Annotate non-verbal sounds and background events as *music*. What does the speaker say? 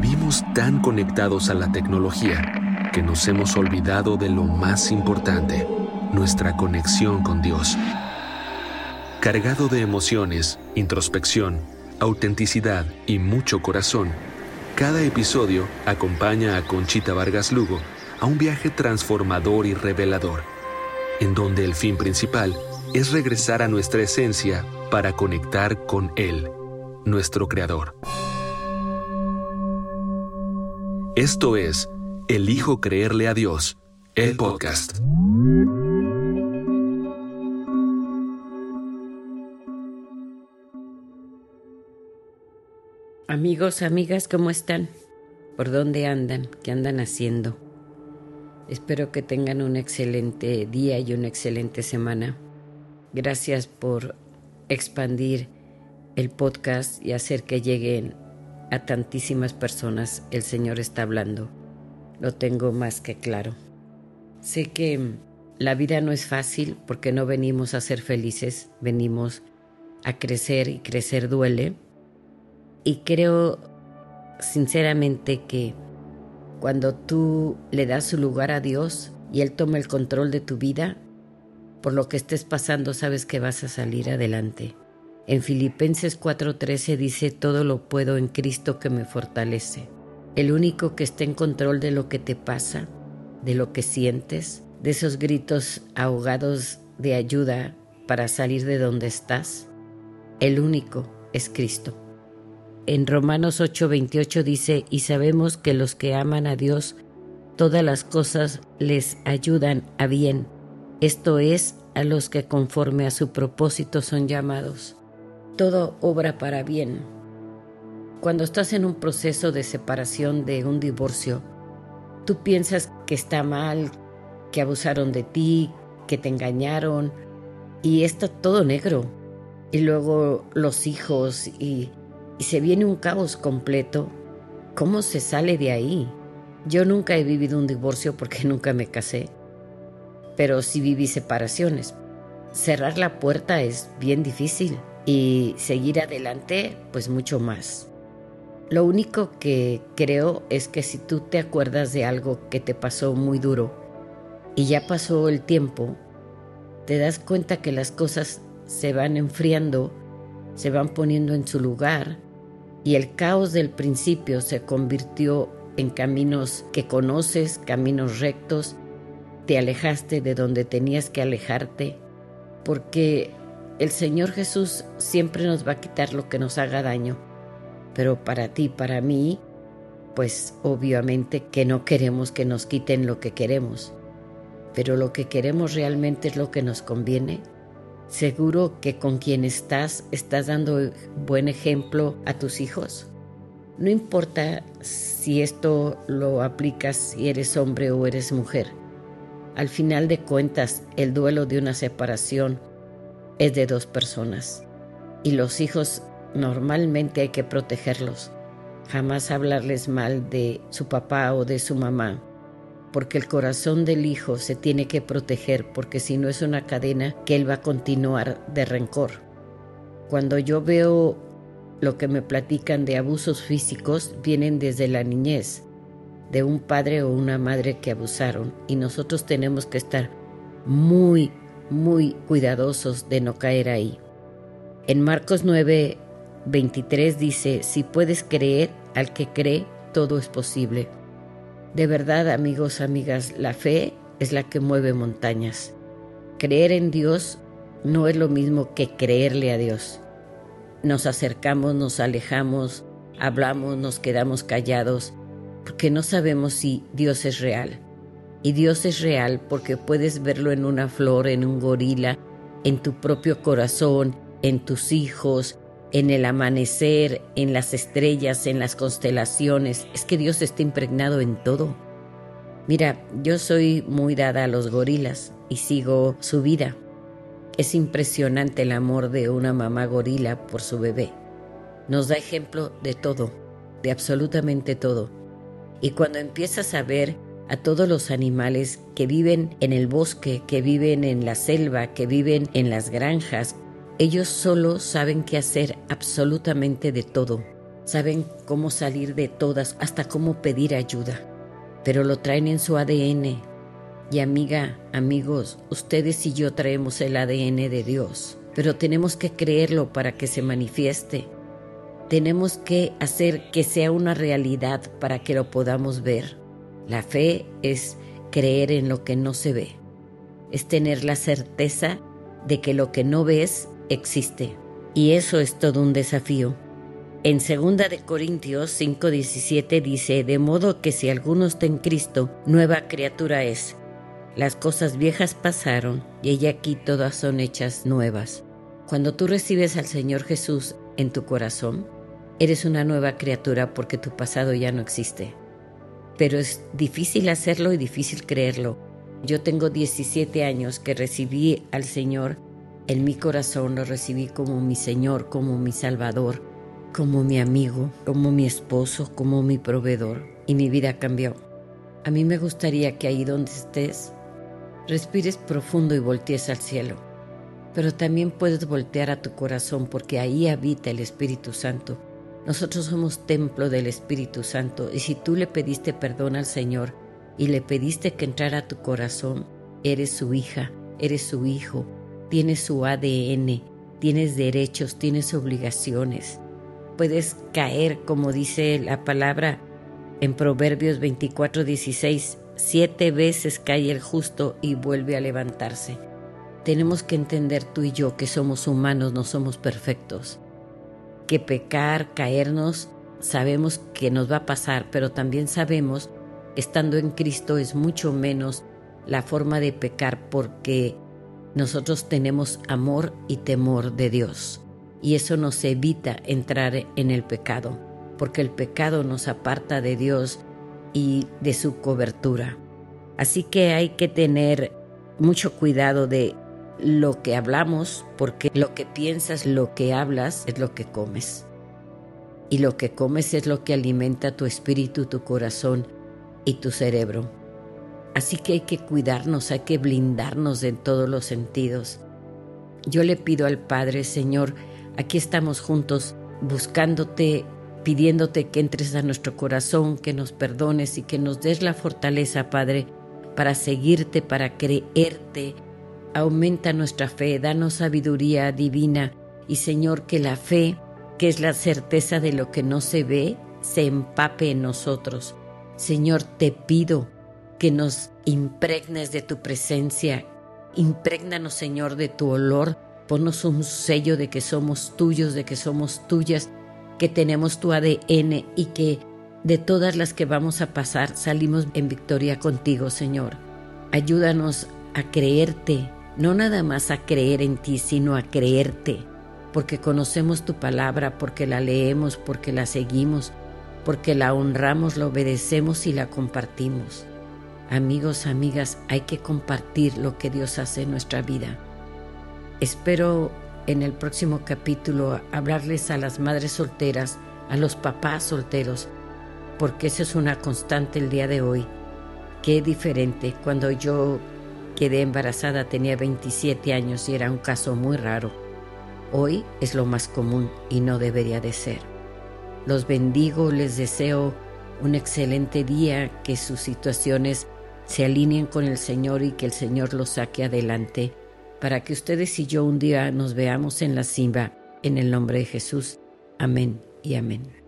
Vivimos tan conectados a la tecnología que nos hemos olvidado de lo más importante, nuestra conexión con Dios. Cargado de emociones, introspección, autenticidad y mucho corazón, cada episodio acompaña a Conchita Vargas Lugo a un viaje transformador y revelador, en donde el fin principal es regresar a nuestra esencia para conectar con Él, nuestro Creador. Esto es Elijo creerle a Dios, el podcast. Amigos, amigas, ¿cómo están? ¿Por dónde andan? ¿Qué andan haciendo? Espero que tengan un excelente día y una excelente semana. Gracias por expandir el podcast y hacer que lleguen a tantísimas personas. El Señor está hablando. Lo tengo más que claro. Sé que la vida no es fácil porque no venimos a ser felices, venimos a crecer y crecer duele. Y creo sinceramente que cuando tú le das su lugar a Dios y Él toma el control de tu vida, por lo que estés pasando sabes que vas a salir adelante. En Filipenses 4:13 dice, todo lo puedo en Cristo que me fortalece. El único que está en control de lo que te pasa, de lo que sientes, de esos gritos ahogados de ayuda para salir de donde estás, el único es Cristo. En Romanos 8:28 dice, y sabemos que los que aman a Dios, todas las cosas les ayudan a bien esto es, a los que conforme a su propósito son llamados. Todo obra para bien. Cuando estás en un proceso de separación de un divorcio, tú piensas que está mal, que abusaron de ti, que te engañaron, y está todo negro. Y luego los hijos, y, y se viene un caos completo. ¿Cómo se sale de ahí? Yo nunca he vivido un divorcio porque *laughs* nunca me casé pero sí viví separaciones. Cerrar la puerta es bien difícil y seguir adelante pues mucho más. Lo único que creo es que si tú te acuerdas de algo que te pasó muy duro y ya pasó el tiempo, te das cuenta que las cosas se van enfriando, se van poniendo en su lugar y el caos del principio se convirtió en caminos que conoces, caminos rectos te alejaste de donde tenías que alejarte, porque el Señor Jesús siempre nos va a quitar lo que nos haga daño, pero para ti, para mí, pues obviamente que no queremos que nos quiten lo que queremos, pero lo que queremos realmente es lo que nos conviene. Seguro que con quien estás estás dando buen ejemplo a tus hijos. No importa si esto lo aplicas si eres hombre o eres mujer. Al final de cuentas, el duelo de una separación es de dos personas y los hijos normalmente hay que protegerlos. Jamás hablarles mal de su papá o de su mamá, porque el corazón del hijo se tiene que proteger, porque si no es una cadena que él va a continuar de rencor. Cuando yo veo lo que me platican de abusos físicos, vienen desde la niñez de un padre o una madre que abusaron y nosotros tenemos que estar muy, muy cuidadosos de no caer ahí. En Marcos 9, 23 dice, si puedes creer, al que cree, todo es posible. De verdad, amigos, amigas, la fe es la que mueve montañas. Creer en Dios no es lo mismo que creerle a Dios. Nos acercamos, nos alejamos, hablamos, nos quedamos callados, porque no sabemos si Dios es real. Y Dios es real porque puedes verlo en una flor, en un gorila, en tu propio corazón, en tus hijos, en el amanecer, en las estrellas, en las constelaciones. Es que Dios está impregnado en todo. Mira, yo soy muy dada a los gorilas y sigo su vida. Es impresionante el amor de una mamá gorila por su bebé. Nos da ejemplo de todo, de absolutamente todo. Y cuando empiezas a ver a todos los animales que viven en el bosque, que viven en la selva, que viven en las granjas, ellos solo saben qué hacer absolutamente de todo. saben cómo salir de todas, hasta cómo pedir ayuda, pero lo traen en su ADN. Y amiga, amigos, ustedes y yo traemos el ADN de Dios, pero tenemos que creerlo para que se manifieste. Tenemos que hacer que sea una realidad para que lo podamos ver. La fe es creer en lo que no se ve, es tener la certeza de que lo que no ves existe. Y eso es todo un desafío. En 2 de Corintios 5:17 dice, de modo que si alguno está en Cristo, nueva criatura es. Las cosas viejas pasaron y ella aquí todas son hechas nuevas. Cuando tú recibes al Señor Jesús en tu corazón, eres una nueva criatura porque tu pasado ya no existe. Pero es difícil hacerlo y difícil creerlo. Yo tengo 17 años que recibí al Señor en mi corazón, lo recibí como mi Señor, como mi Salvador como mi amigo, como mi esposo, como mi proveedor y mi vida cambió. A mí me gustaría que ahí donde estés, respires profundo y voltees al cielo. Pero también puedes voltear a tu corazón porque ahí habita el Espíritu Santo. Nosotros somos templo del Espíritu Santo y si tú le pediste perdón al Señor y le pediste que entrara a tu corazón, eres su hija, eres su hijo, tienes su ADN, tienes derechos, tienes obligaciones puedes caer, como dice la palabra en Proverbios 24, 16, siete veces cae el justo y vuelve a levantarse. Tenemos que entender tú y yo que somos humanos, no somos perfectos. Que pecar, caernos, sabemos que nos va a pasar, pero también sabemos estando en Cristo es mucho menos la forma de pecar porque nosotros tenemos amor y temor de Dios y eso nos evita entrar en el pecado, porque el pecado nos aparta de Dios y de su cobertura. Así que hay que tener mucho cuidado de lo que hablamos, porque lo que piensas, lo que hablas es lo que comes. Y lo que comes es lo que alimenta tu espíritu, tu corazón y tu cerebro. Así que hay que cuidarnos, hay que blindarnos en todos los sentidos. Yo le pido al Padre, Señor, Aquí estamos juntos buscándote, pidiéndote que entres a nuestro corazón, que nos perdones y que nos des la fortaleza, Padre, para seguirte, para creerte. Aumenta nuestra fe, danos sabiduría divina y Señor, que la fe, que es la certeza de lo que no se ve, se empape en nosotros. Señor, te pido que nos impregnes de tu presencia, imprégnanos, Señor, de tu olor Ponnos un sello de que somos tuyos, de que somos tuyas, que tenemos tu ADN y que de todas las que vamos a pasar salimos en victoria contigo, Señor. Ayúdanos a creerte, no nada más a creer en ti, sino a creerte, porque conocemos tu palabra, porque la leemos, porque la seguimos, porque la honramos, la obedecemos y la compartimos. Amigos, amigas, hay que compartir lo que Dios hace en nuestra vida. Espero en el próximo capítulo hablarles a las madres solteras, a los papás solteros, porque esa es una constante el día de hoy. Qué diferente. Cuando yo quedé embarazada tenía 27 años y era un caso muy raro. Hoy es lo más común y no debería de ser. Los bendigo, les deseo un excelente día, que sus situaciones se alineen con el Señor y que el Señor los saque adelante para que ustedes y yo un día nos veamos en la cima, en el nombre de Jesús. Amén y amén.